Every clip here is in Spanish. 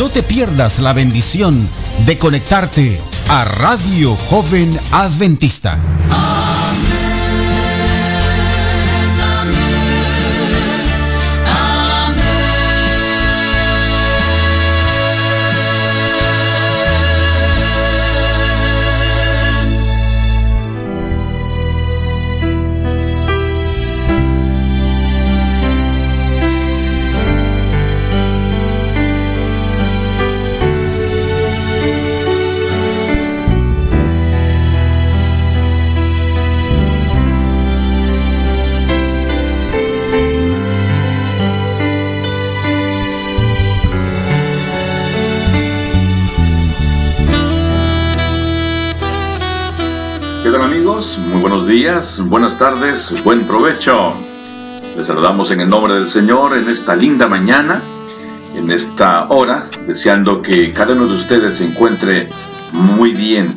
No te pierdas la bendición de conectarte a Radio Joven Adventista. Días, buenas tardes, buen provecho. Les saludamos en el nombre del Señor en esta linda mañana, en esta hora, deseando que cada uno de ustedes se encuentre muy bien.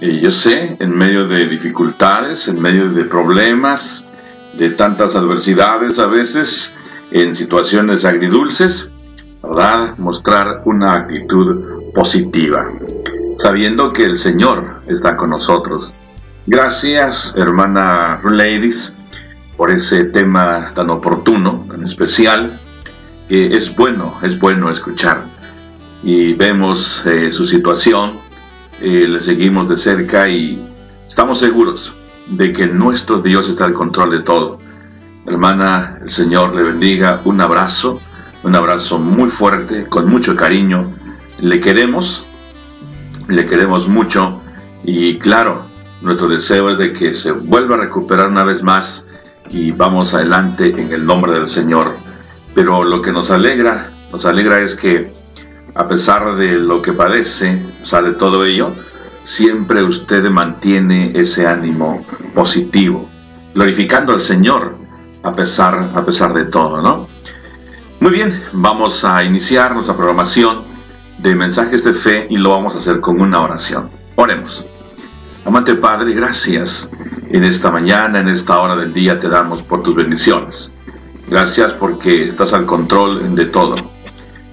Y yo sé, en medio de dificultades, en medio de problemas, de tantas adversidades a veces, en situaciones agridulces, ¿verdad? Mostrar una actitud positiva sabiendo que el Señor está con nosotros. Gracias, hermana Ladies, por ese tema tan oportuno, tan especial, es bueno, es bueno escuchar. Y vemos eh, su situación, eh, le seguimos de cerca y estamos seguros de que nuestro Dios está al control de todo. Hermana, el Señor le bendiga, un abrazo, un abrazo muy fuerte, con mucho cariño. Le queremos, le queremos mucho y claro, nuestro deseo es de que se vuelva a recuperar una vez más y vamos adelante en el nombre del Señor. Pero lo que nos alegra, nos alegra es que a pesar de lo que padece, o de todo ello, siempre usted mantiene ese ánimo positivo, glorificando al Señor a pesar, a pesar de todo, ¿no? Muy bien, vamos a iniciar nuestra programación de mensajes de fe y lo vamos a hacer con una oración. Oremos. Amante Padre, gracias en esta mañana, en esta hora del día te damos por tus bendiciones. Gracias porque estás al control de todo.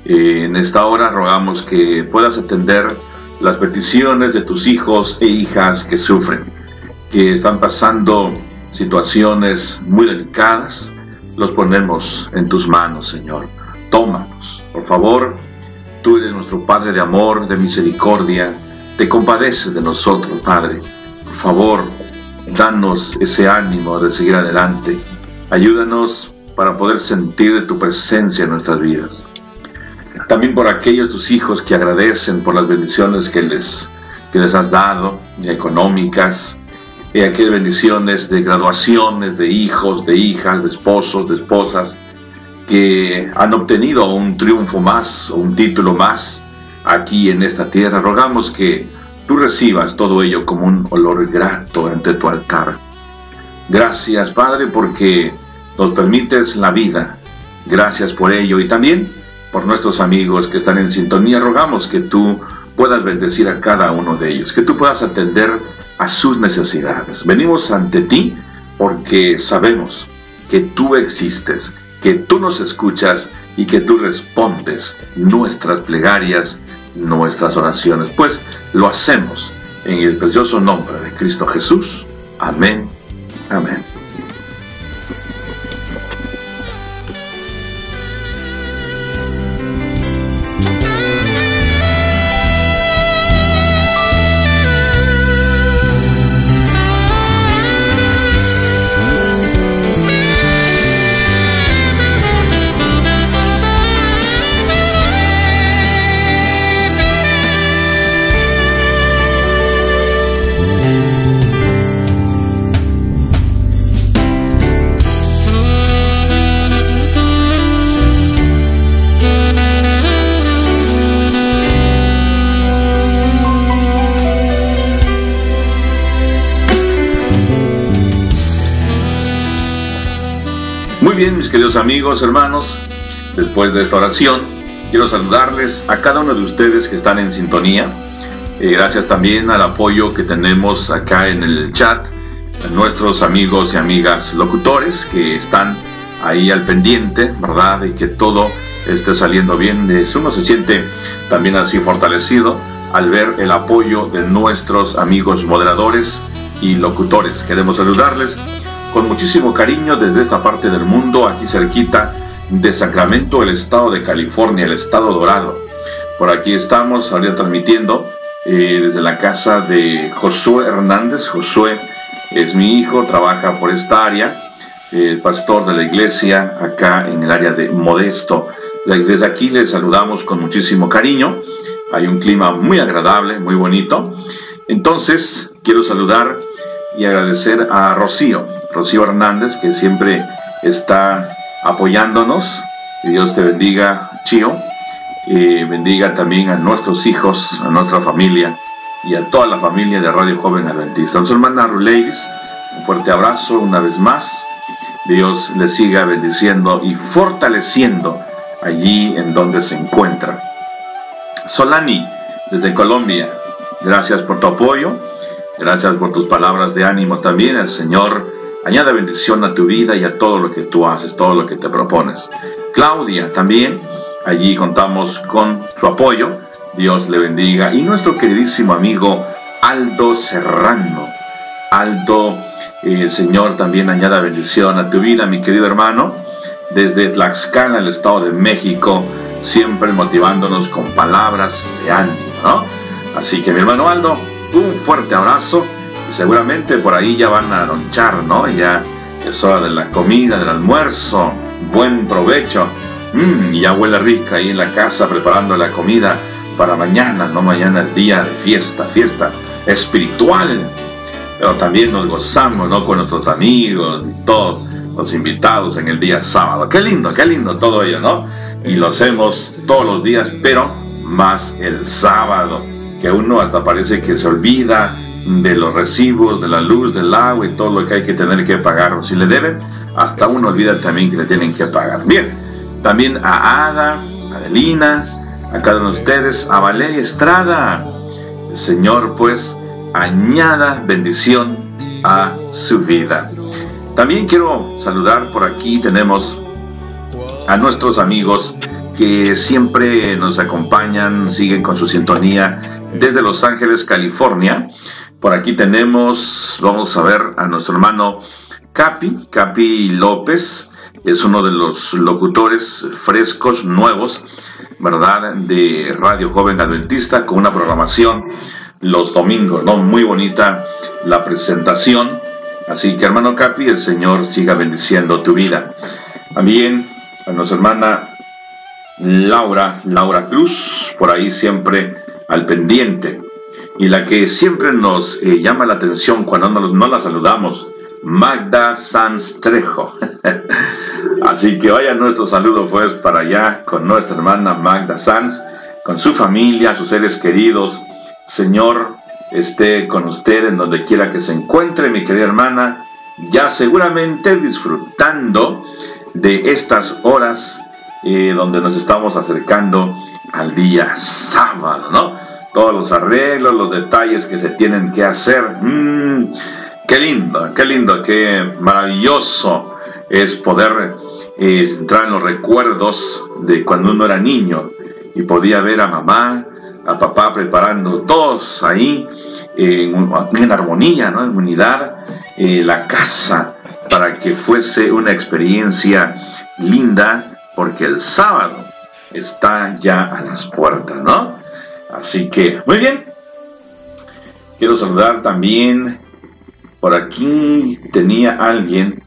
Eh, en esta hora rogamos que puedas atender las peticiones de tus hijos e hijas que sufren, que están pasando situaciones muy delicadas. Los ponemos en tus manos, Señor. Tómanos, por favor. Tú eres nuestro Padre de amor, de misericordia. Te compadeces de nosotros, Padre. Por favor, danos ese ánimo de seguir adelante. Ayúdanos para poder sentir tu presencia en nuestras vidas. También por aquellos tus hijos que agradecen por las bendiciones que les, que les has dado, económicas, y aquellas bendiciones de graduaciones de hijos, de hijas, de esposos, de esposas, que han obtenido un triunfo más un título más aquí en esta tierra. Rogamos que tú recibas todo ello como un olor grato ante tu altar. Gracias, Padre, porque nos permites la vida. Gracias por ello y también por nuestros amigos que están en sintonía. Rogamos que tú puedas bendecir a cada uno de ellos, que tú puedas atender a sus necesidades. Venimos ante ti porque sabemos que tú existes, que tú nos escuchas y que tú respondes nuestras plegarias, nuestras oraciones. Pues lo hacemos en el precioso nombre de Cristo Jesús. Amén. Amén. Queridos amigos, hermanos, después de esta oración, quiero saludarles a cada uno de ustedes que están en sintonía. Eh, gracias también al apoyo que tenemos acá en el chat, a nuestros amigos y amigas locutores que están ahí al pendiente, ¿verdad? Y que todo esté saliendo bien. Uno se siente también así fortalecido al ver el apoyo de nuestros amigos moderadores y locutores. Queremos saludarles con muchísimo cariño desde esta parte del mundo, aquí cerquita de Sacramento, el estado de California, el estado dorado. Por aquí estamos ahora transmitiendo eh, desde la casa de Josué Hernández. Josué es mi hijo, trabaja por esta área, el pastor de la iglesia acá en el área de Modesto. Desde aquí les saludamos con muchísimo cariño. Hay un clima muy agradable, muy bonito. Entonces, quiero saludar y agradecer a Rocío. Rocío Hernández, que siempre está apoyándonos. Que Dios te bendiga, Chío. Y bendiga también a nuestros hijos, a nuestra familia y a toda la familia de Radio Joven Adventista. Nuestra hermana Ruleiris, un fuerte abrazo una vez más. Dios le siga bendiciendo y fortaleciendo allí en donde se encuentra. Solani, desde Colombia, gracias por tu apoyo, gracias por tus palabras de ánimo también. El Señor Añade bendición a tu vida y a todo lo que tú haces, todo lo que te propones. Claudia también, allí contamos con su apoyo. Dios le bendiga. Y nuestro queridísimo amigo Aldo Serrano. Aldo, el Señor también añada bendición a tu vida, mi querido hermano. Desde Tlaxcala, el Estado de México, siempre motivándonos con palabras de ánimo, Así que mi hermano Aldo, un fuerte abrazo seguramente por ahí ya van a lonchar, ¿no? Ya es hora de la comida, del almuerzo. Buen provecho. Mmm, ya huele rica ahí en la casa preparando la comida para mañana, no mañana el día de fiesta, fiesta espiritual. Pero también nos gozamos, ¿no? Con nuestros amigos y todos los invitados en el día sábado. Qué lindo, qué lindo todo ello, ¿no? Y lo hacemos todos los días, pero más el sábado, que uno hasta parece que se olvida de los recibos, de la luz, del agua y todo lo que hay que tener que pagar. O si le deben, hasta uno olvida también que le tienen que pagar. Bien, también a Ada, a Adelina, a cada uno de ustedes, a Valeria Estrada. El Señor pues añada bendición a su vida. También quiero saludar por aquí, tenemos a nuestros amigos que siempre nos acompañan, siguen con su sintonía desde Los Ángeles, California. Por aquí tenemos, vamos a ver a nuestro hermano Capi, Capi López, es uno de los locutores frescos, nuevos, ¿verdad? De Radio Joven Adventista, con una programación los domingos, ¿no? Muy bonita la presentación. Así que hermano Capi, el Señor siga bendiciendo tu vida. También a nuestra hermana Laura, Laura Cruz, por ahí siempre al pendiente y la que siempre nos eh, llama la atención cuando no, la saludamos, Magda Sanz Trejo. Así que vaya nuestro saludo pues para allá con nuestra hermana Magda Sanz, con su familia, sus seres queridos. Señor, esté con usted en donde quiera que se encuentre, mi querida hermana, ya seguramente disfrutando de estas horas eh, donde nos estamos acercando al día sábado, ¿no? todos los arreglos, los detalles que se tienen que hacer. Mm, qué lindo, qué lindo, qué maravilloso es poder eh, entrar en los recuerdos de cuando uno era niño y podía ver a mamá, a papá preparando todos ahí en, armonía, ¿no? en unidad, eh, la casa para que fuese una experiencia linda, porque el sábado está ya a las puertas, ¿no? Así que, muy bien. Quiero saludar también, por aquí tenía alguien,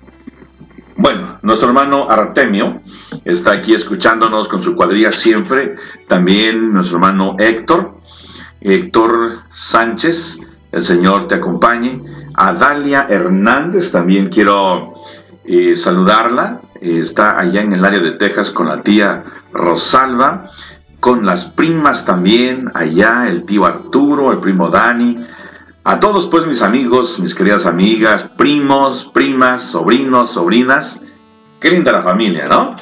bueno, nuestro hermano Artemio está aquí escuchándonos con su cuadrilla siempre, también nuestro hermano Héctor, Héctor Sánchez, el Señor te acompañe. A Dalia Hernández también quiero eh, saludarla. está allá en el área de Texas con la tía Rosalba, con las primas también, allá el tío Arturo, el primo Dani. A todos pues mis amigos, mis queridas amigas, primos, primas, sobrinos, sobrinas. Qué linda la familia, ¿no?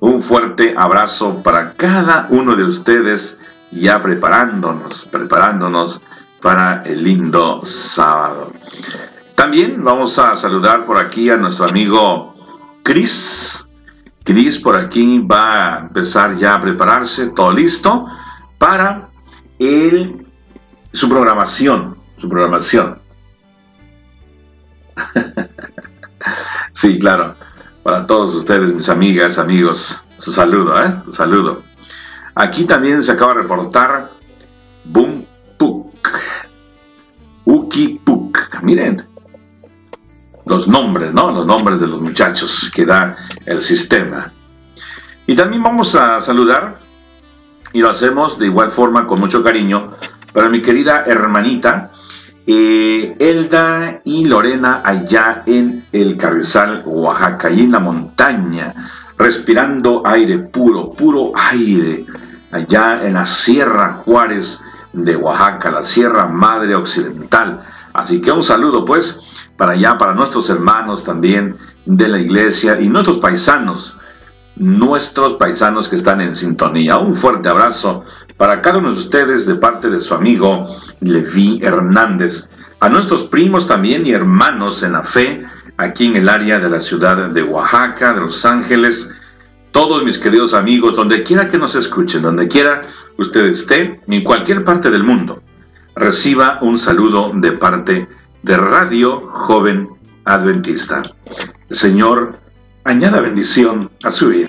Un fuerte abrazo para cada uno de ustedes ya preparándonos, preparándonos para el lindo sábado. También vamos a saludar por aquí a nuestro amigo Chris. Chris por aquí va a empezar ya a prepararse, todo listo, para el, su programación, su programación. sí, claro, para todos ustedes, mis amigas, amigos, su saludo, ¿eh? Su saludo. Aquí también se acaba de reportar Boom Puk. Uki Puk. Miren los nombres, ¿no? Los nombres de los muchachos que da el sistema. Y también vamos a saludar, y lo hacemos de igual forma con mucho cariño, para mi querida hermanita eh, Elda y Lorena allá en el Carrizal, Oaxaca, y en la montaña, respirando aire puro, puro aire allá en la Sierra Juárez de Oaxaca, la Sierra Madre Occidental. Así que un saludo pues para allá, para nuestros hermanos también de la iglesia y nuestros paisanos, nuestros paisanos que están en sintonía. Un fuerte abrazo para cada uno de ustedes de parte de su amigo Levi Hernández. A nuestros primos también y hermanos en la fe, aquí en el área de la ciudad de Oaxaca, de Los Ángeles, todos mis queridos amigos, donde quiera que nos escuchen, donde quiera usted esté, en cualquier parte del mundo, reciba un saludo de parte de Radio Joven Adventista. El Señor añada bendición a su vida.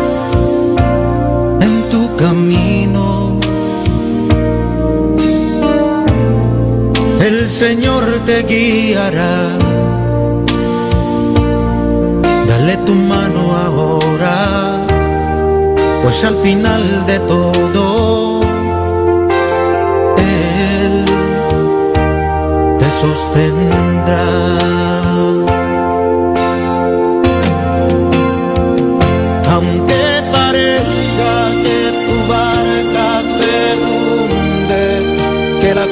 camino. El Señor te guiará. Dale tu mano ahora, pues al final de todo, Él te sostendrá.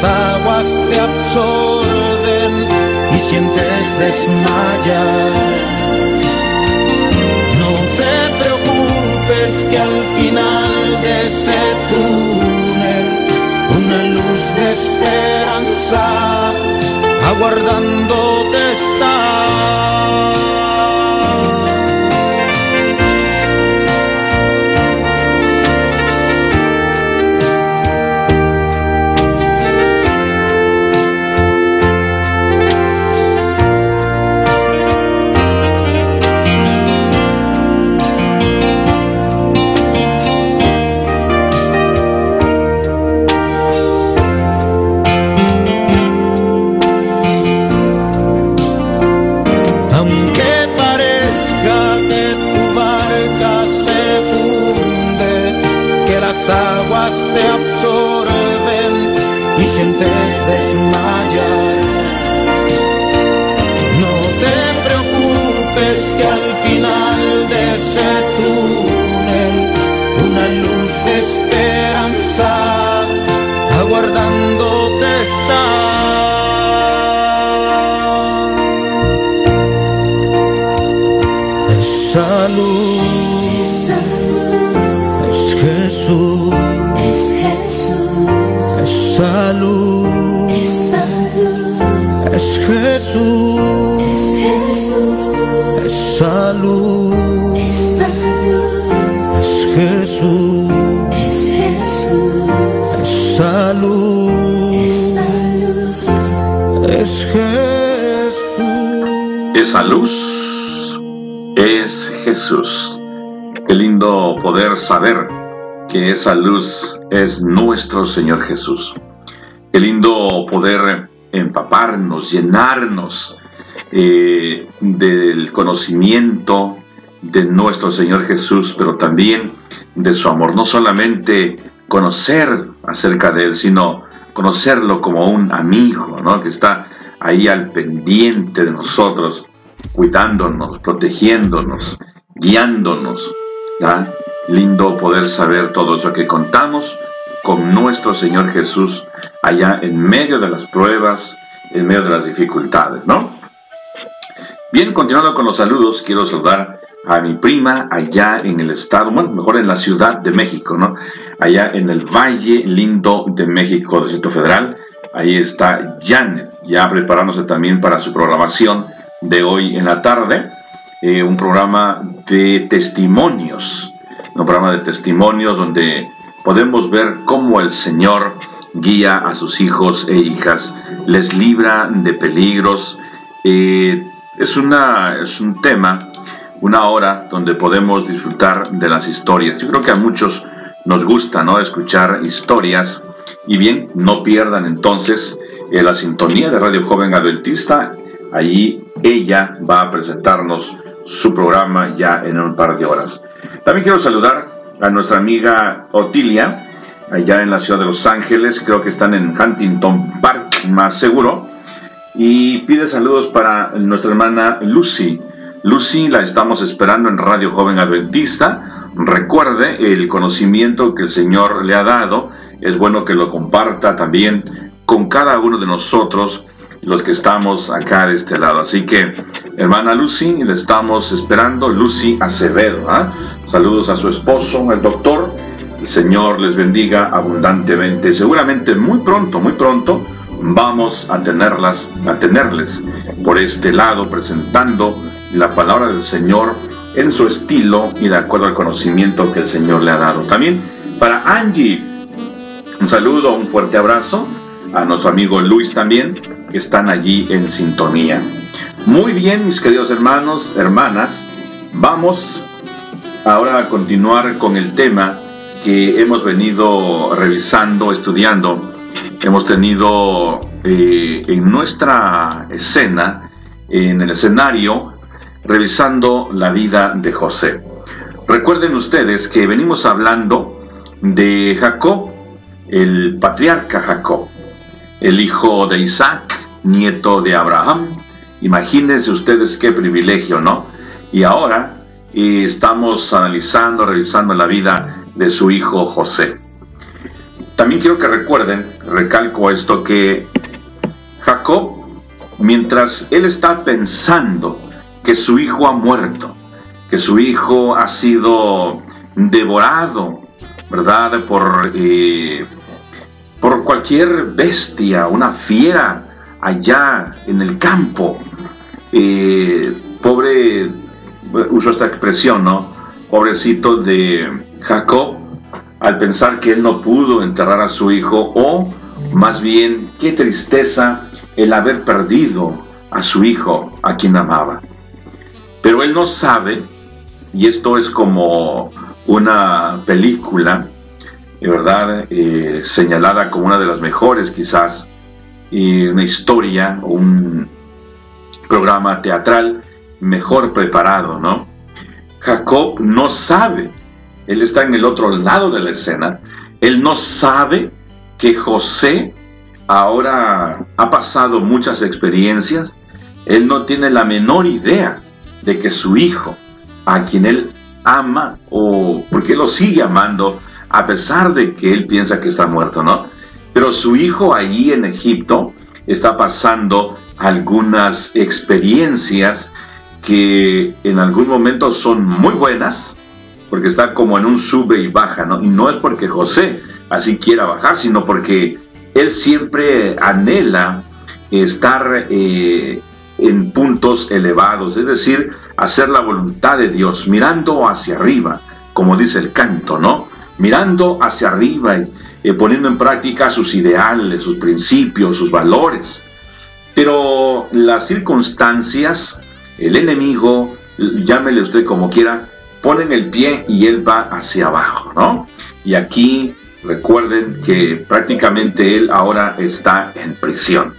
Las aguas te absorben y sientes desmayar. No te preocupes que al final de ese túnel una luz de esperanza aguardándote está. Sientes desmayar. Es Jesús, esa luz es Jesús, esa luz es Jesús. Esa luz es Jesús. Qué lindo poder saber que esa luz es nuestro Señor Jesús. Qué lindo poder empaparnos, llenarnos eh, del conocimiento de nuestro Señor Jesús, pero también de su amor. No solamente conocer acerca de Él, sino conocerlo como un amigo, ¿no? Que está ahí al pendiente de nosotros, cuidándonos, protegiéndonos, guiándonos. Lindo poder saber todo eso que contamos con nuestro Señor Jesús allá en medio de las pruebas, en medio de las dificultades, ¿no? Bien, continuando con los saludos, quiero saludar a mi prima allá en el estado, bueno, mejor en la Ciudad de México, ¿no? Allá en el Valle Lindo de México, Distrito Federal. Ahí está Janet, ya preparándose también para su programación de hoy en la tarde. eh, un programa de testimonios, un programa de testimonios donde podemos ver cómo el Señor guía a sus hijos e hijas, les libra de peligros. Eh, es, una, es un tema, una hora donde podemos disfrutar de las historias. Yo creo que a muchos nos gusta ¿no? escuchar historias y bien, no pierdan entonces eh, la sintonía de Radio Joven Adventista. Allí ella va a presentarnos su programa ya en un par de horas. También quiero saludar a nuestra amiga Otilia, allá en la ciudad de Los Ángeles, creo que están en Huntington Park, más seguro, y pide saludos para nuestra hermana Lucy. Lucy la estamos esperando en Radio Joven Adventista. Recuerde el conocimiento que el Señor le ha dado, es bueno que lo comparta también con cada uno de nosotros los que estamos acá de este lado. Así que, hermana Lucy, le estamos esperando, Lucy Acevedo. ¿ah? Saludos a su esposo, el doctor. El Señor les bendiga abundantemente. Seguramente muy pronto, muy pronto, vamos a tenerlas, a tenerles por este lado presentando la palabra del Señor en su estilo y de acuerdo al conocimiento que el Señor le ha dado. También para Angie, un saludo, un fuerte abrazo. A nuestro amigo Luis también, que están allí en sintonía. Muy bien, mis queridos hermanos, hermanas, vamos ahora a continuar con el tema que hemos venido revisando, estudiando hemos tenido eh, en nuestra escena, en el escenario, revisando la vida de José. Recuerden ustedes que venimos hablando de Jacob, el patriarca Jacob, el hijo de Isaac, nieto de Abraham. Imagínense ustedes qué privilegio, ¿no? Y ahora eh, estamos analizando, revisando la vida de su hijo José. También quiero que recuerden, recalco esto, que Jacob, mientras él está pensando que su hijo ha muerto, que su hijo ha sido devorado, ¿verdad? Por, eh, por cualquier bestia, una fiera allá en el campo. Eh, pobre, uso esta expresión, ¿no? Pobrecito de Jacob, al pensar que él no pudo enterrar a su hijo o más bien qué tristeza el haber perdido a su hijo a quien amaba. Pero él no sabe, y esto es como una película, ¿verdad? Eh, señalada como una de las mejores quizás, y una historia un programa teatral mejor preparado, ¿no? Jacob no sabe él está en el otro lado de la escena, él no sabe que José ahora ha pasado muchas experiencias, él no tiene la menor idea de que su hijo, a quien él ama o porque lo sigue amando, a pesar de que él piensa que está muerto, ¿no? Pero su hijo allí en Egipto está pasando algunas experiencias que en algún momento son muy buenas, porque está como en un sube y baja, ¿no? Y no es porque José así quiera bajar, sino porque él siempre anhela estar eh, en puntos elevados, es decir, hacer la voluntad de Dios, mirando hacia arriba, como dice el canto, ¿no? Mirando hacia arriba y eh, poniendo en práctica sus ideales, sus principios, sus valores. Pero las circunstancias, el enemigo, llámele usted como quiera, ponen el pie y él va hacia abajo, ¿no? Y aquí recuerden que prácticamente él ahora está en prisión.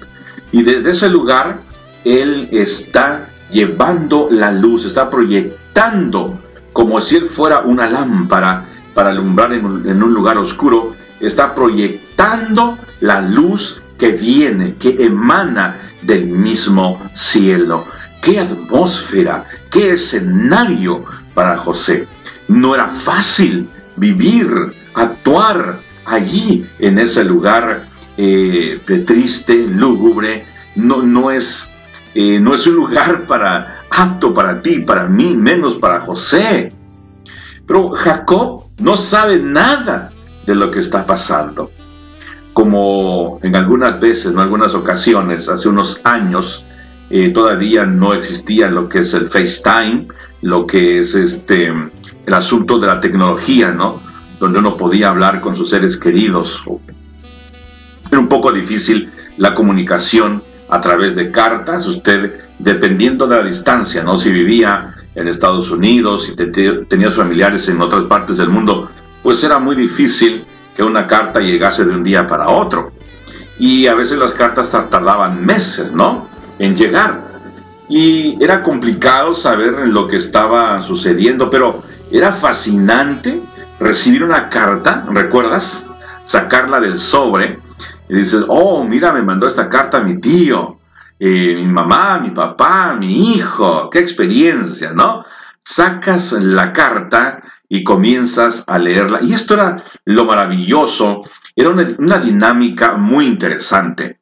Y desde ese lugar, él está llevando la luz, está proyectando como si él fuera una lámpara para alumbrar en un, lugar oscuro, está proyectando la luz que viene, que emana del mismo cielo. ¡Qué atmósfera! ¡Qué escenario! Para José. No era fácil vivir, actuar allí en ese lugar eh, triste, lúgubre. No, no, es, eh, no es un lugar para apto para ti, para mí, menos para José. Pero Jacob no sabe nada de lo que está pasando. Como en algunas veces, en algunas ocasiones, hace unos años, eh, todavía no existía lo que es el FaceTime, lo que es este el asunto de la tecnología, ¿no? Donde uno podía hablar con sus seres queridos. Era un poco difícil la comunicación a través de cartas, usted dependiendo de la distancia, ¿no? Si vivía en Estados Unidos, si tenía familiares en otras partes del mundo, pues era muy difícil que una carta llegase de un día para otro. Y a veces las cartas tardaban meses, ¿no? En llegar. Y era complicado saber lo que estaba sucediendo, pero era fascinante recibir una carta, ¿recuerdas? Sacarla del sobre y dices, oh, mira, me mandó esta carta mi tío, eh, mi mamá, mi papá, mi hijo, qué experiencia, ¿no? Sacas la carta y comienzas a leerla. Y esto era lo maravilloso, era una, una dinámica muy interesante,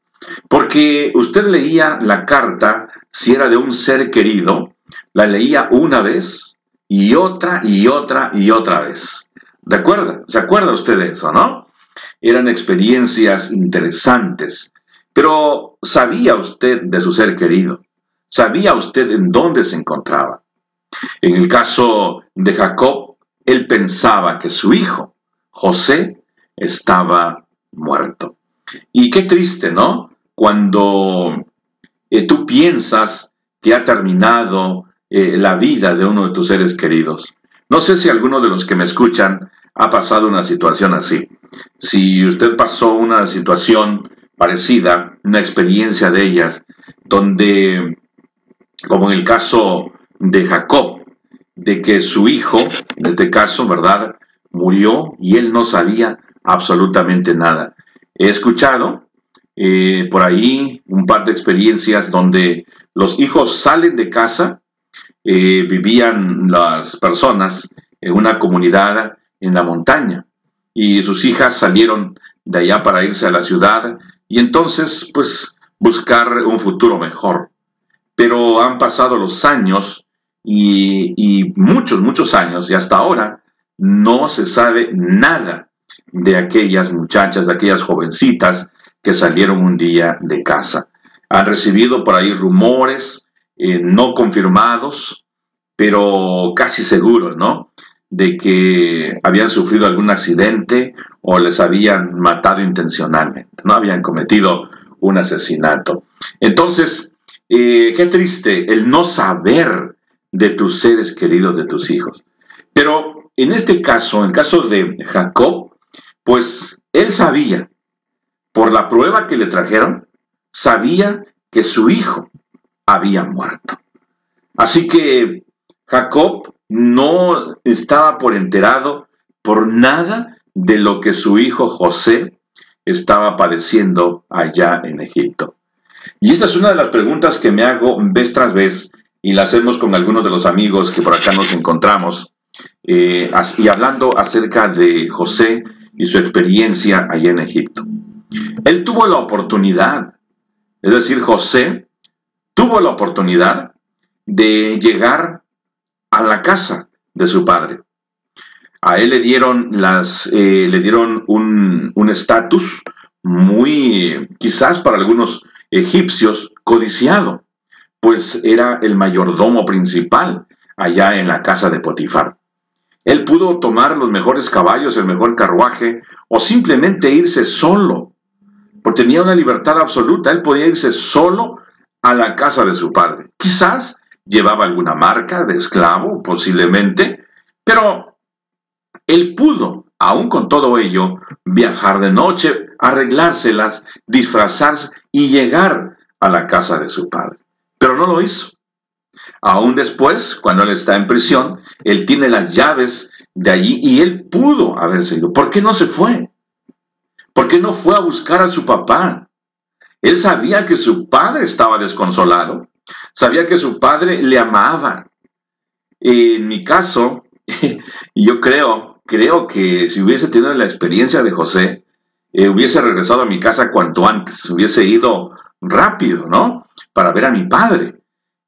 porque usted leía la carta si era de un ser querido, la leía una vez y otra y otra y otra vez. ¿De acuerdo? ¿Se acuerda usted de eso, no? Eran experiencias interesantes. Pero ¿sabía usted de su ser querido? ¿Sabía usted en dónde se encontraba? En el caso de Jacob, él pensaba que su hijo, José, estaba muerto. Y qué triste, ¿no? Cuando eh, tú piensas que ha terminado eh, la vida de uno de tus seres queridos. No sé si alguno de los que me escuchan ha pasado una situación así. si usted pasó una situación parecida, una experiencia de ellas, donde, como en el caso de Jacob, de que su hijo, en este caso, ¿verdad?, murió y él no sabía absolutamente nada. He escuchado eh, por ahí un par de experiencias donde los hijos salen de casa, eh, vivían las personas en una comunidad en la montaña y sus hijas salieron de allá para irse a la ciudad y entonces pues buscar un futuro mejor. Pero han pasado los años y, y muchos, muchos años y hasta ahora no se sabe nada de aquellas muchachas, de aquellas jovencitas que salieron un día de casa. Han recibido por ahí rumores eh, no confirmados, pero casi seguros, ¿no? De que habían sufrido algún accidente o les habían matado intencionalmente, no habían cometido un asesinato. Entonces, eh, qué triste el no saber de tus seres queridos, de tus hijos. Pero en este caso, en caso de Jacob, pues él sabía, por la prueba que le trajeron, sabía que su hijo había muerto. Así que Jacob no estaba por enterado por nada de lo que su hijo José estaba padeciendo allá en Egipto. Y esta es una de las preguntas que me hago vez tras vez y la hacemos con algunos de los amigos que por acá nos encontramos eh, y hablando acerca de José y su experiencia allá en Egipto. Él tuvo la oportunidad, es decir, José tuvo la oportunidad de llegar a la casa de su padre. A él le dieron, las, eh, le dieron un estatus muy, quizás para algunos egipcios, codiciado, pues era el mayordomo principal allá en la casa de Potifar. Él pudo tomar los mejores caballos, el mejor carruaje, o simplemente irse solo tenía una libertad absoluta. Él podía irse solo a la casa de su padre. Quizás llevaba alguna marca de esclavo, posiblemente, pero él pudo, aún con todo ello, viajar de noche, arreglárselas, disfrazarse y llegar a la casa de su padre. Pero no lo hizo. Aún después, cuando él está en prisión, él tiene las llaves de allí y él pudo haberse ido. ¿Por qué no se fue? ¿Por qué no fue a buscar a su papá? Él sabía que su padre estaba desconsolado, sabía que su padre le amaba. En mi caso, yo creo, creo que si hubiese tenido la experiencia de José, eh, hubiese regresado a mi casa cuanto antes, hubiese ido rápido, ¿no? Para ver a mi padre.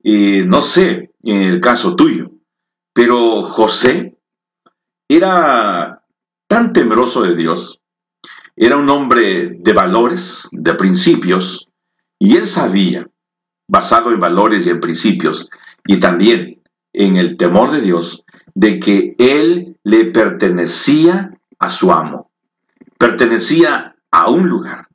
no sé, en el caso tuyo, pero José era tan temeroso de Dios, era un hombre de valores, de principios, y él sabía, basado en valores y en principios, y también en el temor de Dios, de que él le pertenecía a su amo, pertenecía a un lugar.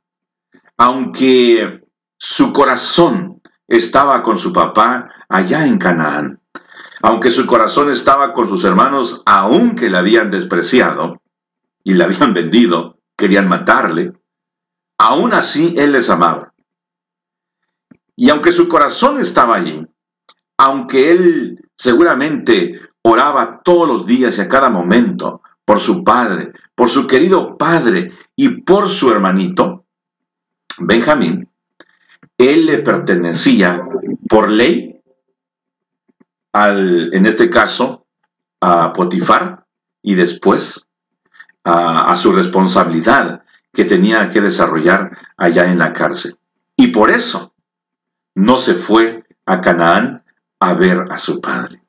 Aunque su corazón estaba con su papá allá en Canaán, aunque su corazón estaba con sus hermanos, aunque le habían despreciado y le habían vendido, querían matarle, aún así él les amaba. Y aunque su corazón estaba allí, aunque él seguramente oraba todos los días y a cada momento por su padre, por su querido padre y por su hermanito, Benjamín, él le pertenecía por ley al, en este caso, a Potifar y después a, su responsabilidad que tenía que desarrollar allá en la cárcel. Y por eso no se fue a Canaán a ver a su padre.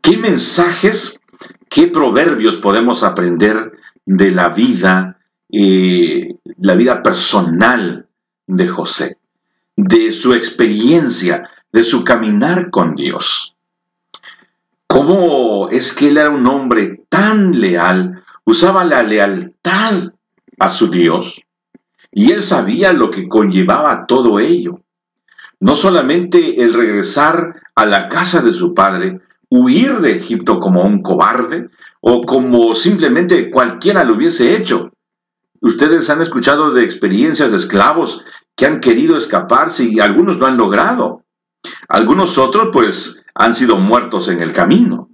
¿Qué mensajes, qué proverbios podemos aprender de la vida, eh, la vida personal de José, de su experiencia, de su caminar con Dios? ¿Cómo es que él era un hombre tan leal, usaba la lealtad a su Dios y él sabía lo que conllevaba todo ello. No solamente el regresar a la casa de su padre, huir de Egipto como un cobarde o como simplemente cualquiera lo hubiese hecho. Ustedes han escuchado de experiencias de esclavos que han querido escaparse y algunos lo han logrado. Algunos otros pues han sido muertos en el camino,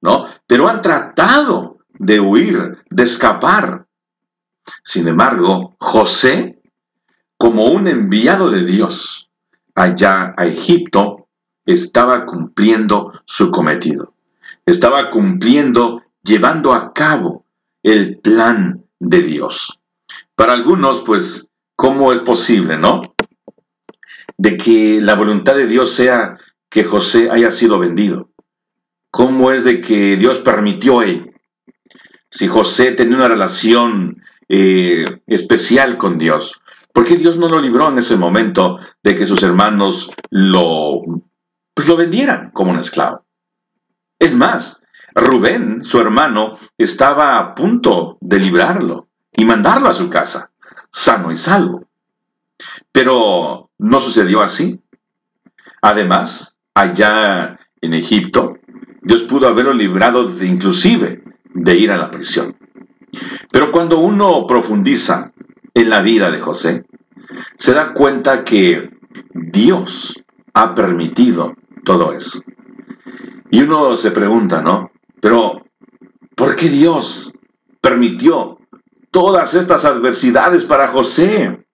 ¿no? Pero han tratado de huir, de escapar. Sin embargo, José, como un enviado de Dios allá a Egipto, estaba cumpliendo su cometido. Estaba cumpliendo, llevando a cabo el plan de Dios. Para algunos, pues, ¿cómo es posible, no? De que la voluntad de Dios sea que José haya sido vendido. ¿Cómo es de que Dios permitió ello? Si José tenía una relación eh, especial con Dios, ¿por qué Dios no lo libró en ese momento de que sus hermanos lo, pues lo vendieran como un esclavo? Es más, Rubén, su hermano, estaba a punto de librarlo y mandarlo a su casa, sano y salvo. Pero no sucedió así. Además, allá en Egipto, Dios pudo haberlo librado de, inclusive de ir a la prisión. Pero cuando uno profundiza en la vida de José, se da cuenta que Dios ha permitido todo eso. Y uno se pregunta, ¿no? Pero, ¿por qué Dios permitió todas estas adversidades para José.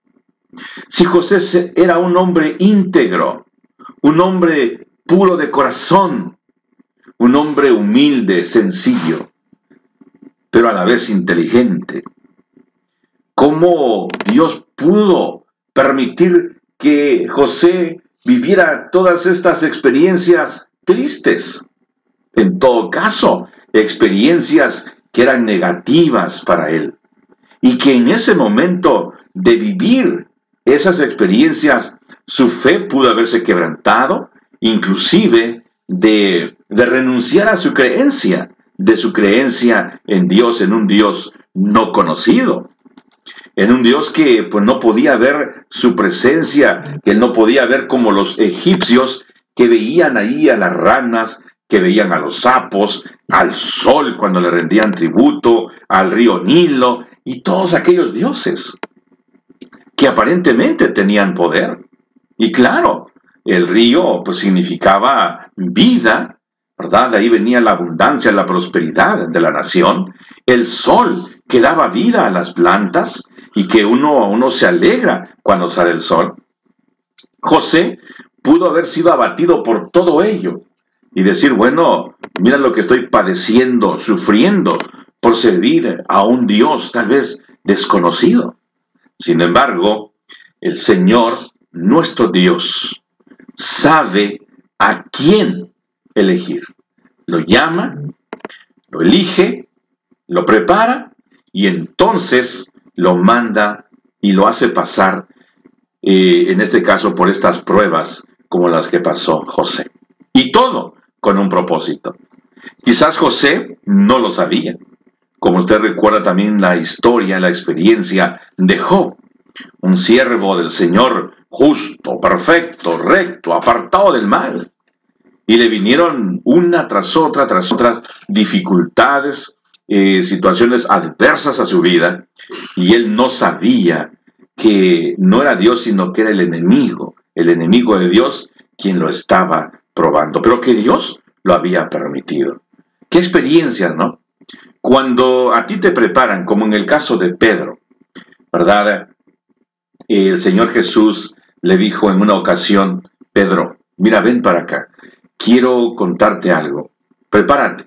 Si José era un hombre íntegro, un hombre puro de corazón, un hombre humilde, sencillo, pero a la vez inteligente, ¿cómo Dios pudo permitir que José viviera todas estas experiencias tristes? En todo caso, experiencias que eran negativas para él. Y que en ese momento de vivir esas experiencias, su fe pudo haberse quebrantado, inclusive de, de renunciar a su creencia, de su creencia en Dios, en un Dios no conocido, en un Dios que pues, no podía ver su presencia, que no podía ver como los egipcios que veían ahí a las ranas, que veían a los sapos, al sol cuando le rendían tributo, al río Nilo, y todos aquellos dioses que aparentemente tenían poder. Y claro, el río pues significaba vida, ¿verdad? De ahí venía la abundancia, la prosperidad de la nación. El sol que daba vida a las plantas y que uno, uno se alegra cuando sale el sol. José pudo haber sido abatido por todo ello y decir, bueno, mira lo que estoy padeciendo, sufriendo, por servir a un Dios tal vez desconocido. Sin embargo, el Señor, nuestro Dios, sabe a quién elegir. Lo llama, lo elige, lo prepara y entonces lo manda y lo hace pasar, eh, en este caso, por estas pruebas como las que pasó José. Y todo con un propósito. Quizás José no lo sabía, como usted recuerda también la historia, la experiencia de Job, un siervo del Señor justo, perfecto, recto, apartado del mal. Y le vinieron una tras otra, tras otras dificultades, eh, situaciones adversas a su vida, y él no sabía que no era Dios, sino que era el enemigo, el enemigo de Dios quien lo estaba probando, pero que Dios lo había permitido. Qué experiencias, ¿no? Cuando a ti te preparan, como en el caso de Pedro, ¿verdad? El Señor Jesús le dijo en una ocasión, Pedro, mira, ven para acá, quiero contarte algo, prepárate,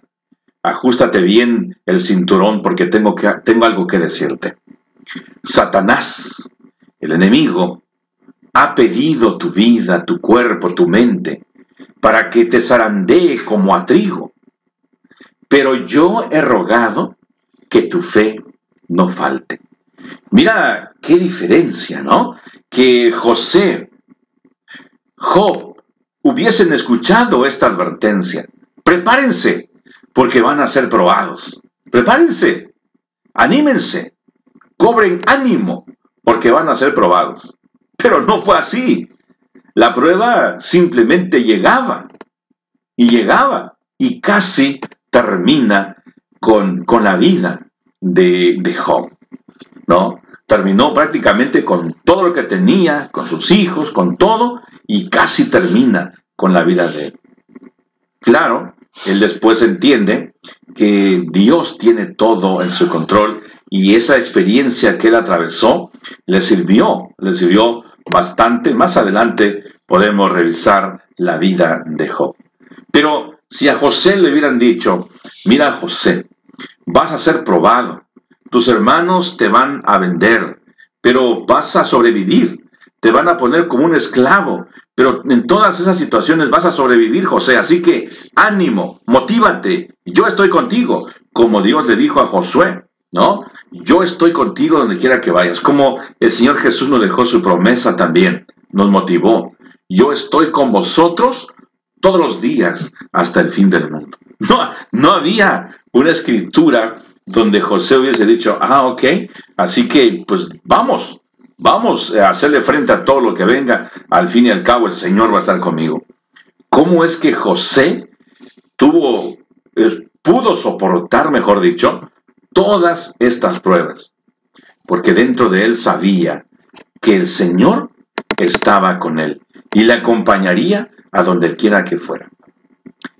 ajustate bien el cinturón porque tengo, que, tengo algo que decirte. Satanás, el enemigo, ha pedido tu vida, tu cuerpo, tu mente, para que te zarandee como a trigo pero yo he rogado que tu fe no falte. Mira qué diferencia, ¿no? Que José, Job, hubiesen escuchado esta advertencia. Prepárense, porque van a ser probados. Prepárense, anímense, cobren ánimo, porque van a ser probados. Pero no fue así. La prueba simplemente llegaba y llegaba y casi termina con, con la vida de, de Job. ¿no? Terminó prácticamente con todo lo que tenía, con sus hijos, con todo, y casi termina con la vida de él. Claro, él después entiende que Dios tiene todo en su control y esa experiencia que él atravesó le sirvió, le sirvió bastante. Más adelante podemos revisar la vida de Job. Pero si a José le hubieran dicho, mira José, vas a ser probado, tus hermanos te van a vender, pero vas a sobrevivir, te van a poner como un esclavo, pero en todas esas situaciones vas a sobrevivir, José. Así que ánimo, motívate, yo estoy contigo, como Dios le dijo a Josué, ¿no? Yo estoy contigo donde quiera que vayas, como el Señor Jesús nos dejó su promesa también, nos motivó. Yo estoy con vosotros todos los días hasta el fin del mundo. No, no había una escritura donde José hubiese dicho, ah, ok, así que pues vamos, vamos a hacerle frente a todo lo que venga, al fin y al cabo el Señor va a estar conmigo. ¿Cómo es que José tuvo, eh, pudo soportar, mejor dicho, todas estas pruebas? Porque dentro de él sabía que el Señor estaba con él y le acompañaría a donde quiera que fuera.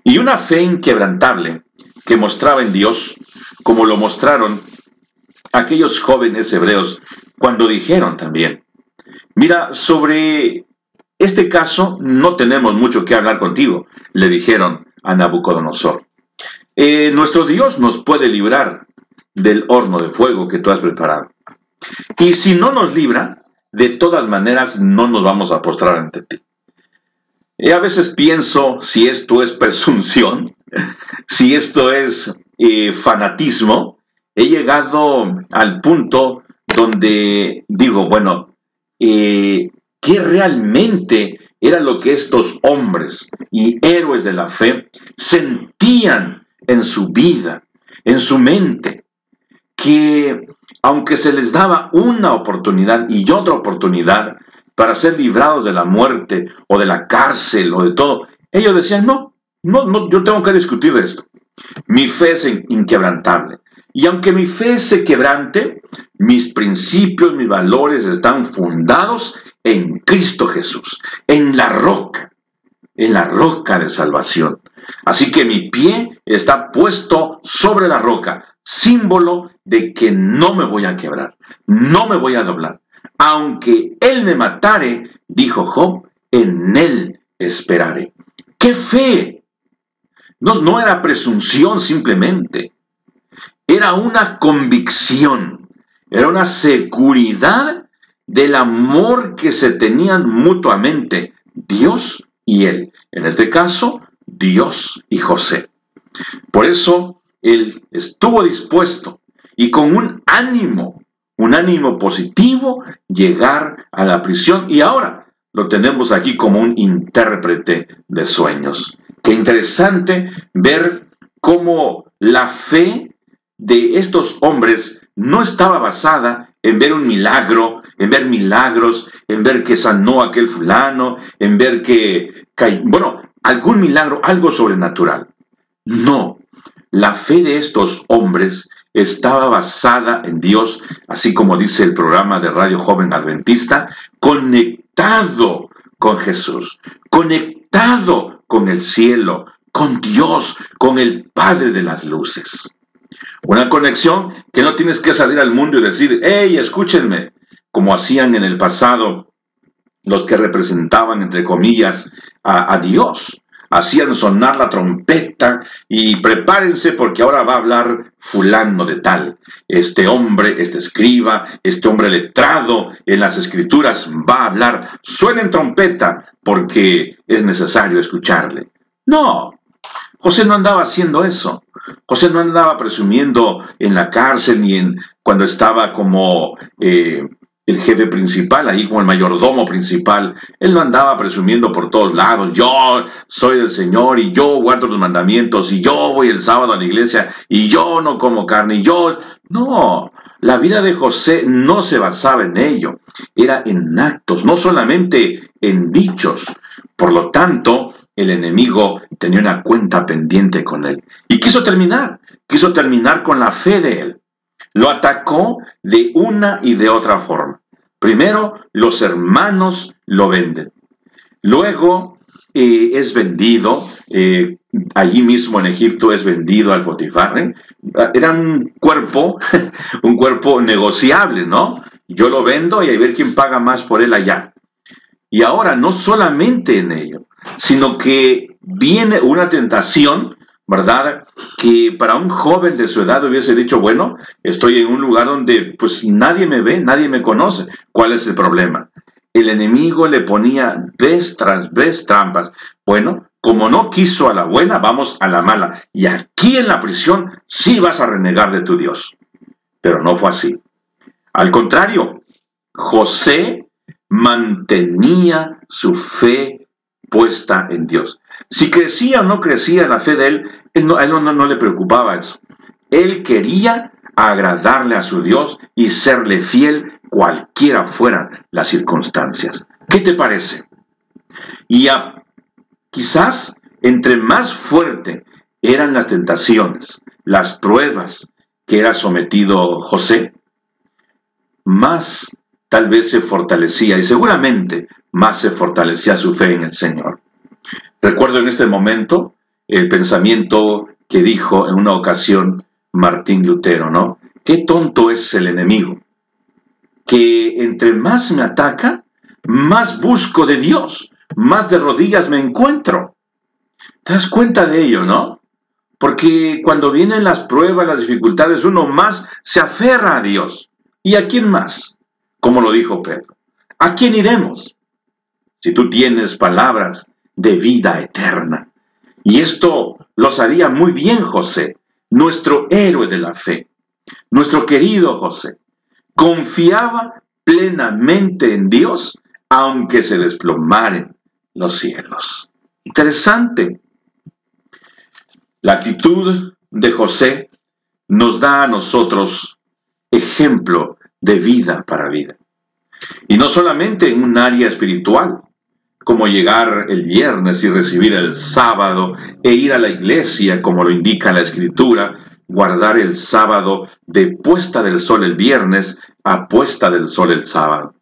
Y una fe inquebrantable que mostraba en Dios, como lo mostraron aquellos jóvenes hebreos cuando dijeron también, mira, sobre este caso no tenemos mucho que hablar contigo, le dijeron a Nabucodonosor. Eh, nuestro Dios nos puede librar del horno de fuego que tú has preparado. Y si no nos libra, de todas maneras no nos vamos a postrar ante ti. Y a veces pienso si esto es presunción, si esto es eh, fanatismo. He llegado al punto donde digo, bueno, eh, ¿qué realmente era lo que estos hombres y héroes de la fe sentían en su vida, en su mente? Que aunque se les daba una oportunidad y otra oportunidad, para ser librados de la muerte o de la cárcel o de todo. Ellos decían, no, no, no, yo tengo que discutir esto. Mi fe es inquebrantable. Y aunque mi fe se quebrante, mis principios, mis valores están fundados en Cristo Jesús, en la roca, en la roca de salvación. Así que mi pie está puesto sobre la roca, símbolo de que no me voy a quebrar, no me voy a doblar aunque él me matare, dijo Job, en él esperaré. ¡Qué fe! No, no era presunción simplemente, era una convicción, era una seguridad del amor que se tenían mutuamente Dios y él. En este caso, Dios y José. Por eso él estuvo dispuesto y con un ánimo un ánimo positivo, llegar a la prisión y ahora lo tenemos aquí como un intérprete de sueños. Qué interesante ver cómo la fe de estos hombres no estaba basada en ver un milagro, en ver milagros, en ver que sanó aquel fulano, en ver que, bueno, algún milagro, algo sobrenatural. No, la fe de estos hombres estaba basada en Dios, así como dice el programa de Radio Joven Adventista, conectado con Jesús, conectado con el cielo, con Dios, con el Padre de las Luces. Una conexión que no tienes que salir al mundo y decir, hey, escúchenme, como hacían en el pasado los que representaban, entre comillas, a, a Dios hacían sonar la trompeta y prepárense porque ahora va a hablar fulano de tal. Este hombre, este escriba, este hombre letrado en las escrituras va a hablar. Suenen trompeta porque es necesario escucharle. No, José no andaba haciendo eso. José no andaba presumiendo en la cárcel ni en cuando estaba como eh, el jefe principal, ahí como el mayordomo principal, él no andaba presumiendo por todos lados, yo soy del Señor y yo guardo los mandamientos y yo voy el sábado a la iglesia y yo no como carne y yo... No, la vida de José no se basaba en ello, era en actos, no solamente en dichos. Por lo tanto, el enemigo tenía una cuenta pendiente con él y quiso terminar, quiso terminar con la fe de él. Lo atacó de una y de otra forma. Primero, los hermanos lo venden. Luego, eh, es vendido, eh, allí mismo en Egipto es vendido al Potifar. ¿eh? Era un cuerpo, un cuerpo negociable, ¿no? Yo lo vendo y a ver quién paga más por él allá. Y ahora no solamente en ello, sino que viene una tentación, ¿verdad? Que para un joven de su edad hubiese dicho, bueno, estoy en un lugar donde pues nadie me ve, nadie me conoce. ¿Cuál es el problema? El enemigo le ponía vez tras vez trampas. Bueno, como no quiso a la buena, vamos a la mala. Y aquí en la prisión sí vas a renegar de tu Dios. Pero no fue así. Al contrario, José mantenía su fe puesta en Dios. Si crecía o no crecía la fe de él, no, a él no, le preocupaba eso. Él quería agradarle a su Dios y serle fiel cualquiera fueran las circunstancias. ¿Qué te parece? Y quizás entre más fuerte eran las tentaciones, las pruebas que era sometido José, más tal vez se fortalecía y seguramente más se fortalecía su fe en el Señor. Recuerdo en este momento el pensamiento que dijo en una ocasión Martín Lutero, ¿no? Qué tonto es el enemigo, que entre más me ataca, más busco de Dios, más de rodillas me encuentro. ¿Te das cuenta de ello, no? Porque cuando vienen las pruebas, las dificultades, uno más se aferra a Dios. ¿Y a quién más? Como lo dijo Pedro. ¿A quién iremos? Si tú tienes palabras de vida eterna. Y esto lo sabía muy bien José, nuestro héroe de la fe, nuestro querido José. Confiaba plenamente en Dios, aunque se desplomaren los cielos. Interesante. La actitud de José nos da a nosotros ejemplo de vida para vida. Y no solamente en un área espiritual, como llegar el viernes y recibir el sábado e ir a la iglesia, como lo indica la escritura, guardar el sábado de puesta del sol el viernes a puesta del sol el sábado.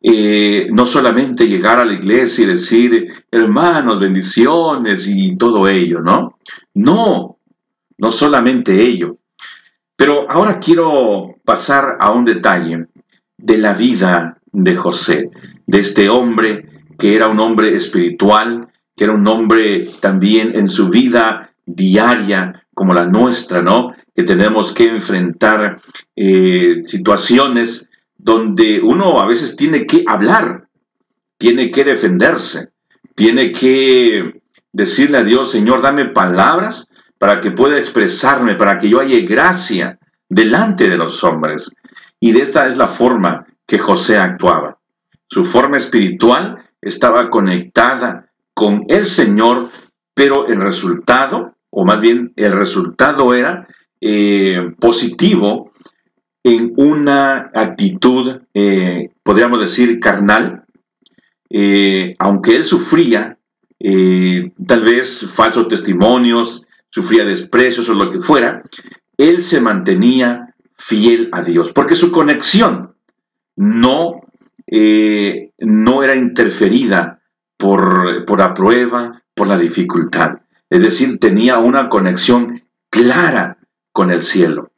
Eh, no solamente llegar a la iglesia y decir, hermanos, bendiciones y todo ello, ¿no? No, no solamente ello, pero ahora quiero pasar a un detalle de la vida de José, de este hombre que era un hombre espiritual, que era un hombre también en su vida diaria como la nuestra, ¿no? Que tenemos que enfrentar eh, situaciones donde uno a veces tiene que hablar, tiene que defenderse, tiene que decirle a Dios, Señor, dame palabras para que pueda expresarme, para que yo haya gracia delante de los hombres. Y de esta es la forma que José actuaba. Su forma espiritual estaba conectada con el Señor, pero el resultado, o más bien el resultado era eh, positivo en una actitud, eh, podríamos decir, carnal, eh, aunque él sufría tal vez falsos testimonios, sufría desprecios o lo que fuera, él se mantenía fiel a Dios, porque su conexión no, eh, no era interferida por, por la prueba, por la dificultad. Es decir, tenía una conexión clara con el cielo.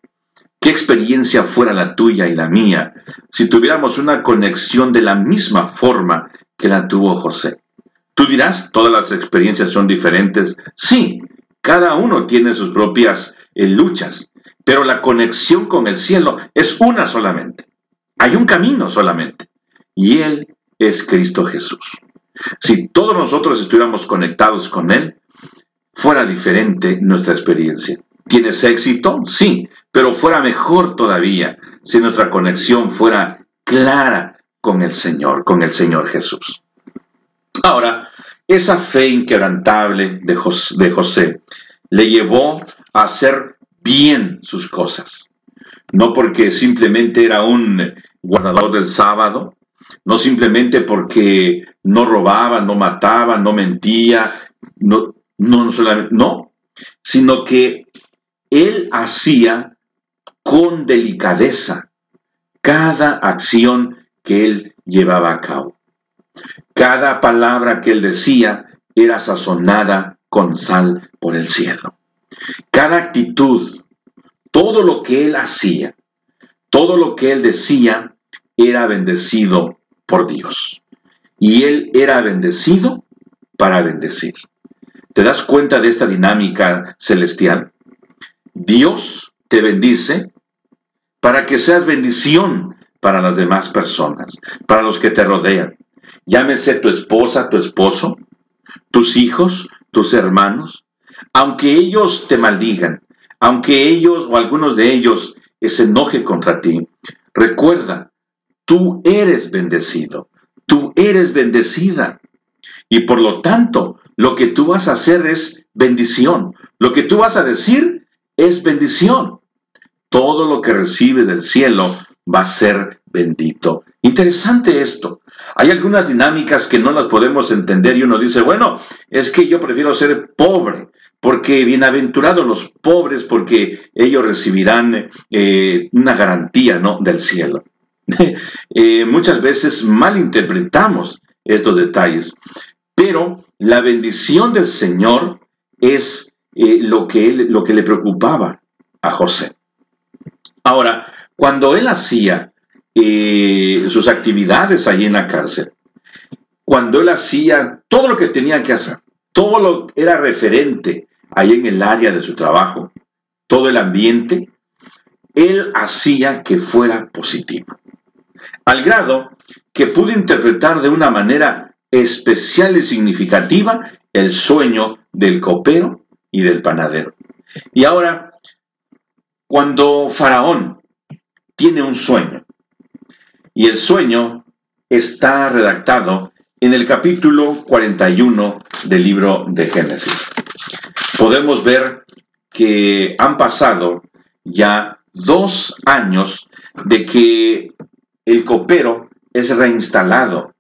¿Qué experiencia fuera la tuya y la mía si tuviéramos una conexión de la misma forma que la tuvo José? Tú dirás, todas las experiencias son diferentes. Sí, cada uno tiene sus propias eh, luchas, pero la conexión con el cielo es una solamente. Hay un camino solamente, y Él es Cristo Jesús. Si todos nosotros estuviéramos conectados con Él, fuera diferente nuestra experiencia. ¿Tienes éxito? Sí, pero fuera mejor todavía si nuestra conexión fuera clara con el Señor, con el Señor Jesús. Ahora, esa fe inquebrantable de José, le llevó a hacer bien sus cosas. No porque simplemente era un guardador del sábado, no simplemente porque no robaba, no mataba, no mentía, no, no, no no, sino que él hacía con delicadeza cada acción que él llevaba a cabo. Cada palabra que él decía era sazonada con sal por el cielo. Cada actitud, todo lo que él hacía, todo lo que él decía, era bendecido por Dios. Y él era bendecido para bendecir. ¿Te das cuenta de esta dinámica celestial? Dios te bendice para que seas bendición para las demás personas, para los que te rodean. Llámese tu esposa, tu esposo, tus hijos, tus hermanos, aunque ellos te maldigan, aunque ellos o algunos de ellos se enoje contra ti, recuerda, tú eres bendecido, tú eres bendecida. Y por lo tanto, lo que tú vas a hacer es bendición. Lo que tú vas a decir es bendición. Todo lo que recibe del cielo va a ser bendito. Interesante esto. Hay algunas dinámicas que no las podemos entender y uno dice, bueno, es que yo prefiero ser pobre, porque bienaventurados los pobres, porque ellos recibirán eh, una garantía ¿no? del cielo. Eh, muchas veces malinterpretamos estos detalles, pero la bendición del Señor es eh, lo, que lo que le preocupaba a José. Ahora, cuando él hacía eh, sus actividades allí en la cárcel, cuando él hacía todo lo que tenía que hacer, todo lo que era referente ahí en el área de su trabajo, todo el ambiente, él hacía que fuera positivo. Al grado que pudo interpretar de una manera especial y significativa el sueño del copero y del panadero. Y ahora, cuando Faraón tiene un sueño. Y el sueño está redactado en el capítulo 41 del libro de Génesis. Podemos ver que han pasado ya dos años de que el copero es reinstalado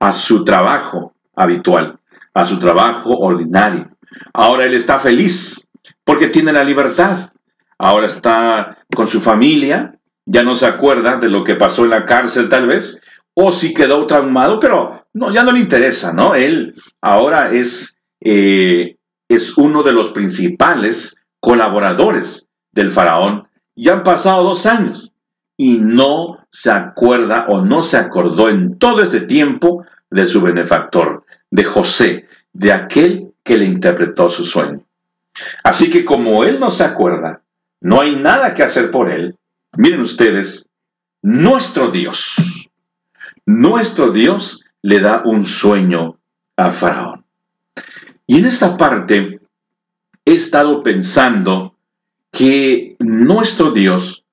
a su trabajo habitual, a su trabajo ordinario. Ahora él está feliz porque tiene la libertad. Ahora está con su familia, ya no se acuerda de lo que pasó en la cárcel tal vez, o si quedó traumado, pero no, ya no le interesa, ¿no? Él ahora es, eh, es uno de los principales colaboradores del faraón. Ya han pasado dos años y no se acuerda o no se acordó en todo este tiempo de su benefactor, de José, de aquel que le interpretó su sueño. Así que como él no se acuerda, no hay nada que hacer por él, Miren ustedes, nuestro Dios, nuestro Dios le da un sueño a Faraón. Y en esta parte he estado pensando que nuestro Dios,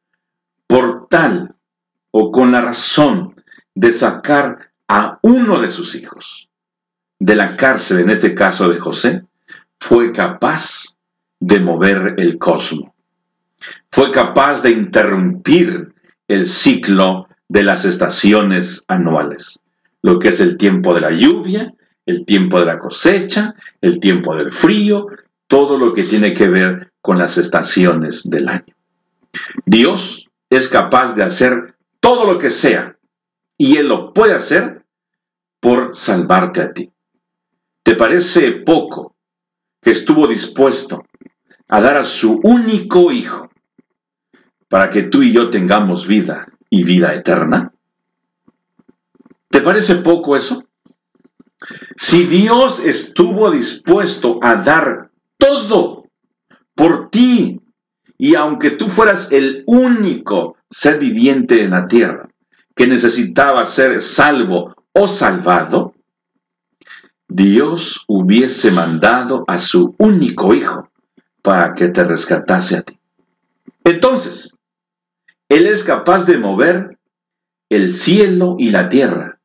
por tal o con la razón de sacar a uno de sus hijos de la cárcel, en este caso de José, fue capaz de mover el cosmos fue capaz de interrumpir el ciclo de las estaciones anuales, lo que es el tiempo de la lluvia, el tiempo de la cosecha, el tiempo del frío, todo lo que tiene que ver con las estaciones del año. Dios es capaz de hacer todo lo que sea y Él lo puede hacer por salvarte a ti. ¿Te parece poco que estuvo dispuesto a dar a su único hijo para que tú y yo tengamos vida y vida eterna? ¿Te parece poco eso? Si Dios estuvo dispuesto a dar todo por ti, y aunque tú fueras el único ser viviente en la tierra que necesitaba ser salvo o salvado, Dios hubiese mandado a su único hijo para que te rescatase a ti. Entonces, él es capaz de mover el cielo y la tierra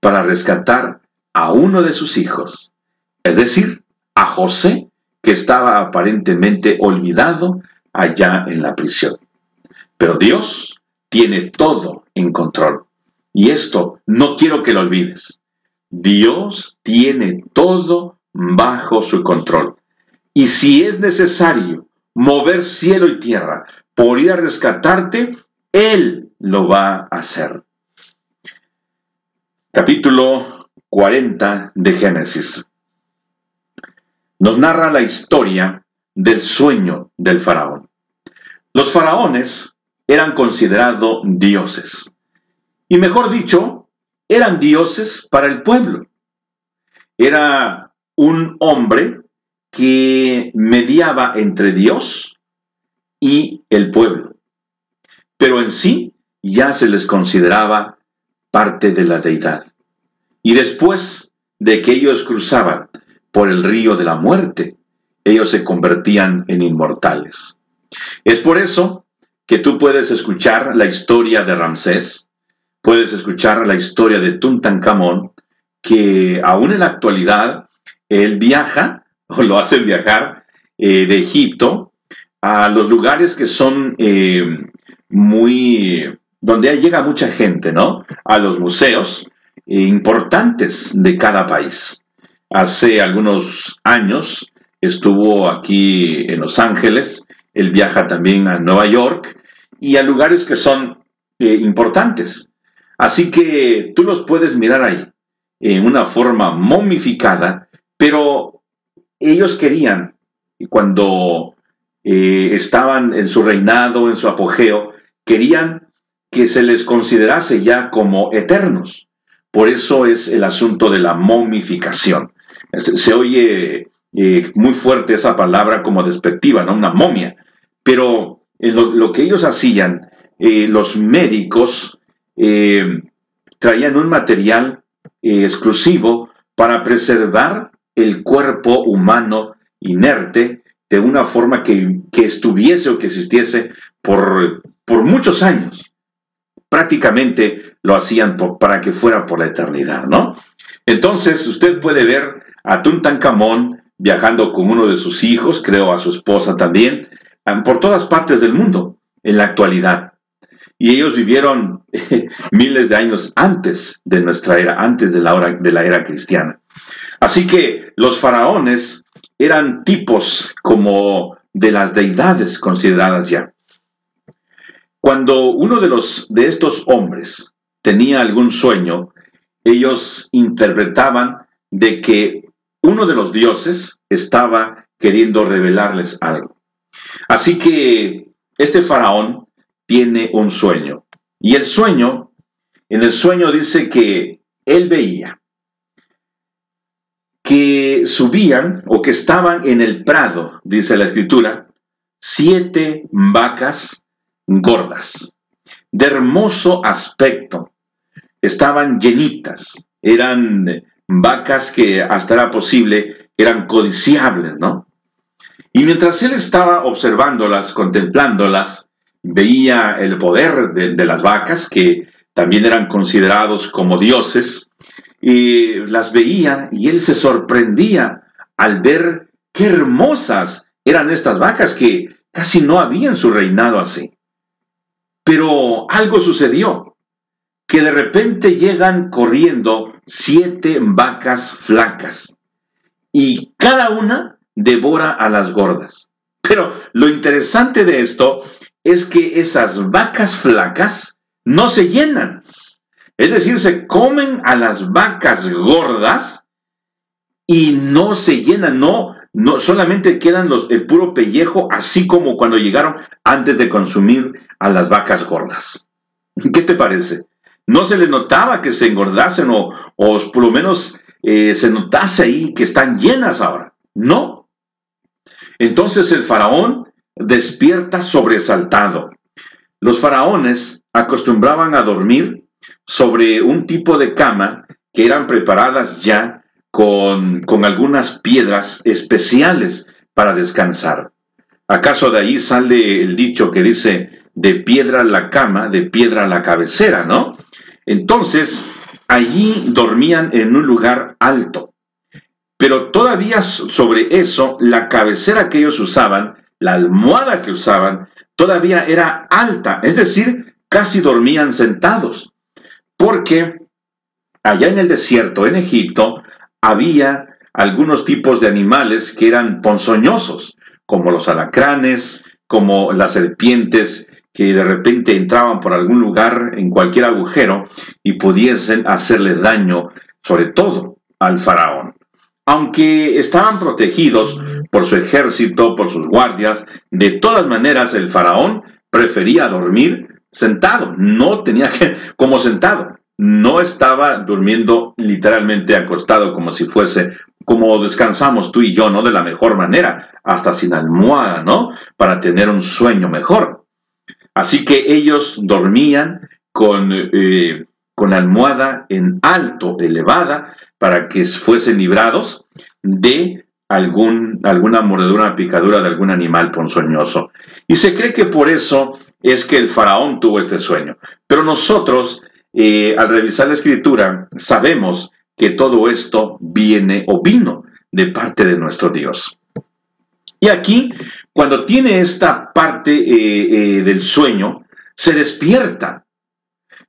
para rescatar a uno de sus hijos, es decir, a José, que estaba aparentemente olvidado allá en la prisión. Pero Dios tiene todo en control. Y esto no quiero que lo olvides. Dios tiene todo bajo su control. Y si es necesario mover cielo y tierra por ir a rescatarte, Él lo va a hacer. Capítulo 40 de Génesis. Nos narra la historia del sueño del faraón. Los faraones eran considerados dioses. Y mejor dicho, eran dioses para el pueblo. Era un hombre que mediaba entre Dios y el pueblo. Pero en sí ya se les consideraba parte de la deidad. Y después de que ellos cruzaban por el río de la muerte, ellos se convertían en inmortales. Es por eso que tú puedes escuchar la historia de Ramsés, puedes escuchar la historia de Tuntancamón, que aún en la actualidad él viaja, o lo hacen viajar, eh, de Egipto a los lugares que son eh, muy, donde llega mucha gente, ¿no? A los museos eh, importantes de cada país. Hace algunos años estuvo aquí en Los Ángeles, él viaja también a Nueva York y a lugares que son importantes. Así que tú los puedes mirar ahí en una forma momificada, pero ellos querían, cuando eh, estaban en su reinado, en su apogeo, querían que se les considerase ya como eternos. Por eso es el asunto de la momificación. Se, oye eh, muy fuerte esa palabra como despectiva, ¿no? Una momia. Pero lo, que ellos hacían, eh, los médicos traían un material exclusivo para preservar el cuerpo humano inerte de una forma que, estuviese o que existiese por, por muchos años. Prácticamente lo hacían para que fuera por la eternidad, ¿no? Entonces usted puede ver a Tuntancamón viajando con uno de sus hijos, creo a su esposa también, por todas partes del mundo en la actualidad. Y ellos vivieron miles de años antes de nuestra era, antes de la, hora, de la era cristiana. Así que los faraones eran tipos como de las deidades consideradas ya. Cuando uno de, los, de estos hombres tenía algún sueño, ellos interpretaban de que uno de los dioses estaba queriendo revelarles algo. Así que este faraón tiene un sueño. Y el sueño, en el sueño dice que él veía que subían o que estaban en el prado, dice la escritura, siete vacas gordas, de hermoso aspecto, estaban llenitas, eran vacas que hasta era posible, eran codiciables, ¿no? Y mientras él estaba observándolas, contemplándolas, veía el poder de, de las vacas, que también eran considerados como dioses, y las veía y él se sorprendía al ver qué hermosas eran estas vacas que casi no habían su reinado así. Pero algo sucedió, que de repente llegan corriendo siete vacas flacas y cada una devora a las gordas. Pero lo interesante de esto es que esas vacas flacas no se llenan, es decir, se comen a las vacas gordas y no se llenan, no, no solamente quedan los, el puro pellejo, así como cuando llegaron antes de consumir a las vacas gordas. ¿Qué te parece? No se les notaba que se engordasen o, o por lo menos eh, se notase ahí que están llenas ahora. No. Entonces el faraón despierta sobresaltado. Los faraones acostumbraban a dormir sobre un tipo de cama que eran preparadas ya con, algunas piedras especiales para descansar. ¿Acaso de ahí sale el dicho que dice de piedra la cama, de piedra la cabecera, ¿no? Entonces, allí dormían en un lugar alto. Pero todavía sobre eso, la cabecera que ellos usaban, la almohada que usaban, todavía era alta, es decir, casi dormían sentados porque allá en el desierto, en Egipto, había algunos tipos de animales que eran ponzoñosos, como los alacranes, como las serpientes que de repente entraban por algún lugar en cualquier agujero y pudiesen hacerle daño, sobre todo al faraón. Aunque estaban protegidos por su ejército, por sus guardias, de todas maneras el faraón prefería dormir sentado, no tenía que, como sentado, no estaba durmiendo literalmente acostado como si fuese como descansamos tú y yo, ¿no? De la mejor manera, hasta sin almohada, ¿no? Para tener un sueño mejor. Así que ellos dormían con, eh, con almohada en alto, elevada, para que fuesen librados de algún, alguna mordedura, picadura de algún animal ponzoñoso. Y se cree que por eso es que el faraón tuvo este sueño. Pero nosotros, eh, al revisar la escritura, sabemos que todo esto viene o vino de parte de nuestro Dios. Y aquí, cuando tiene esta parte eh, eh, del sueño, se despierta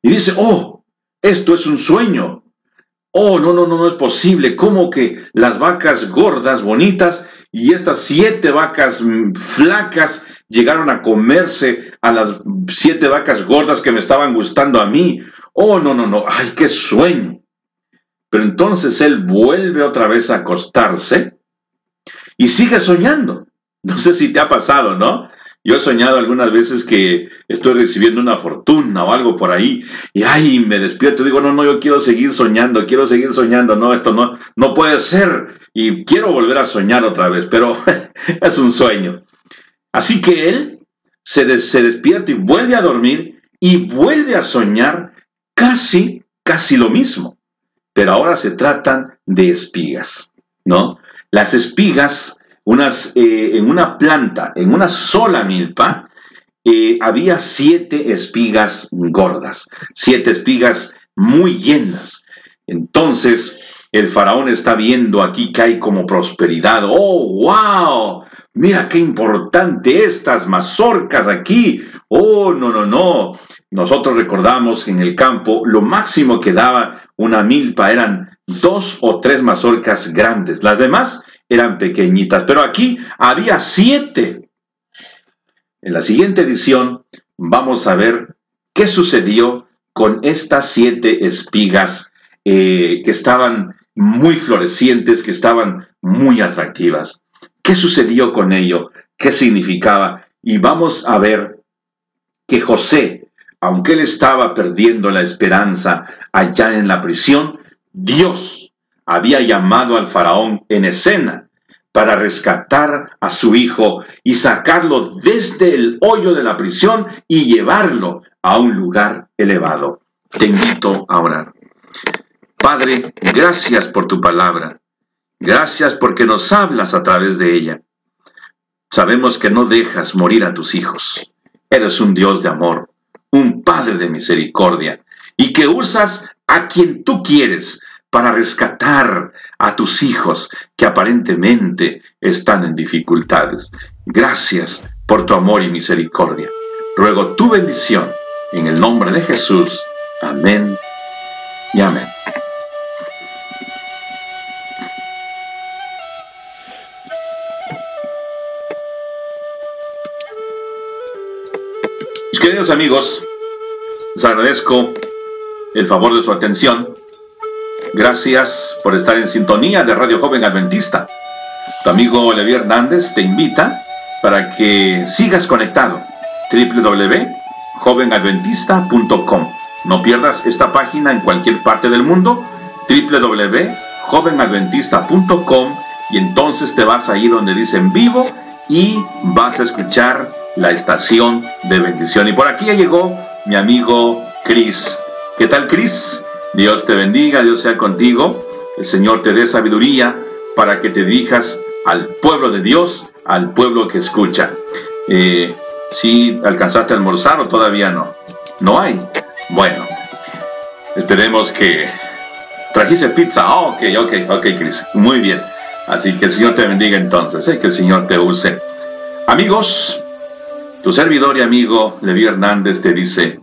y dice, oh, esto es un sueño. Oh, no, no, no, no es posible. ¿Cómo que las vacas gordas, bonitas, y estas siete vacas mm, flacas llegaron a comerse a las siete vacas gordas que me estaban gustando a mí? Oh, no, no, no, ay, qué sueño. Pero entonces él vuelve otra vez a acostarse y sigue soñando. No sé si te ha pasado, ¿no? Yo he soñado algunas veces que estoy recibiendo una fortuna o algo por ahí y ay, me despierto y digo, no, no, yo quiero seguir soñando, quiero seguir soñando, no, esto no, no puede ser y quiero volver a soñar otra vez, pero es un sueño. Así que él se, se despierta y vuelve a dormir y vuelve a soñar casi, casi lo mismo, pero ahora se tratan de espigas, ¿no? Las espigas unas, eh, en una planta, en una sola milpa, eh, había siete espigas gordas, siete espigas muy llenas. Entonces, el faraón está viendo aquí que hay como prosperidad. ¡Oh, wow! Mira qué importante estas mazorcas aquí. Oh, no, no, no. Nosotros recordamos que en el campo lo máximo que daba una milpa eran dos o tres mazorcas grandes. Las demás eran pequeñitas, pero aquí había siete. En la siguiente edición vamos a ver qué sucedió con estas siete espigas eh, que estaban muy florecientes, que estaban muy atractivas. ¿Qué sucedió con ello? ¿Qué significaba? Y vamos a ver que José, aunque él estaba perdiendo la esperanza allá en la prisión, Dios había llamado al faraón en escena para rescatar a su hijo y sacarlo desde el hoyo de la prisión y llevarlo a un lugar elevado. Te invito a orar. Padre, gracias por tu palabra. Gracias porque nos hablas a través de ella. Sabemos que no dejas morir a tus hijos. Eres un Dios de amor, un Padre de misericordia, y que usas a quien tú quieres para rescatar a tus hijos que aparentemente están en dificultades. Gracias por tu amor y misericordia. Ruego tu bendición en el nombre de Jesús. Amén y amén. Mis queridos amigos, les agradezco el favor de su atención Gracias por estar en sintonía de Radio Joven Adventista. Tu amigo Olivier Hernández te invita para que sigas conectado. www.jovenadventista.com. No pierdas esta página en cualquier parte del mundo. www.jovenadventista.com y entonces te vas ahí donde dice en vivo y vas a escuchar la estación de bendición. Y por aquí llegó mi amigo Chris. ¿Qué tal, Chris? Dios te bendiga, Dios sea contigo. El Señor te dé sabiduría para que te dirijas al pueblo de Dios, al pueblo que escucha. Eh, si alcanzaste a almorzar o todavía no. No hay. Bueno, esperemos que trajiste pizza. Oh, ok, ok, ok, Chris. Muy bien. Así que el Señor te bendiga entonces, eh, que el Señor te use. Amigos, tu servidor y amigo Levi Hernández te dice,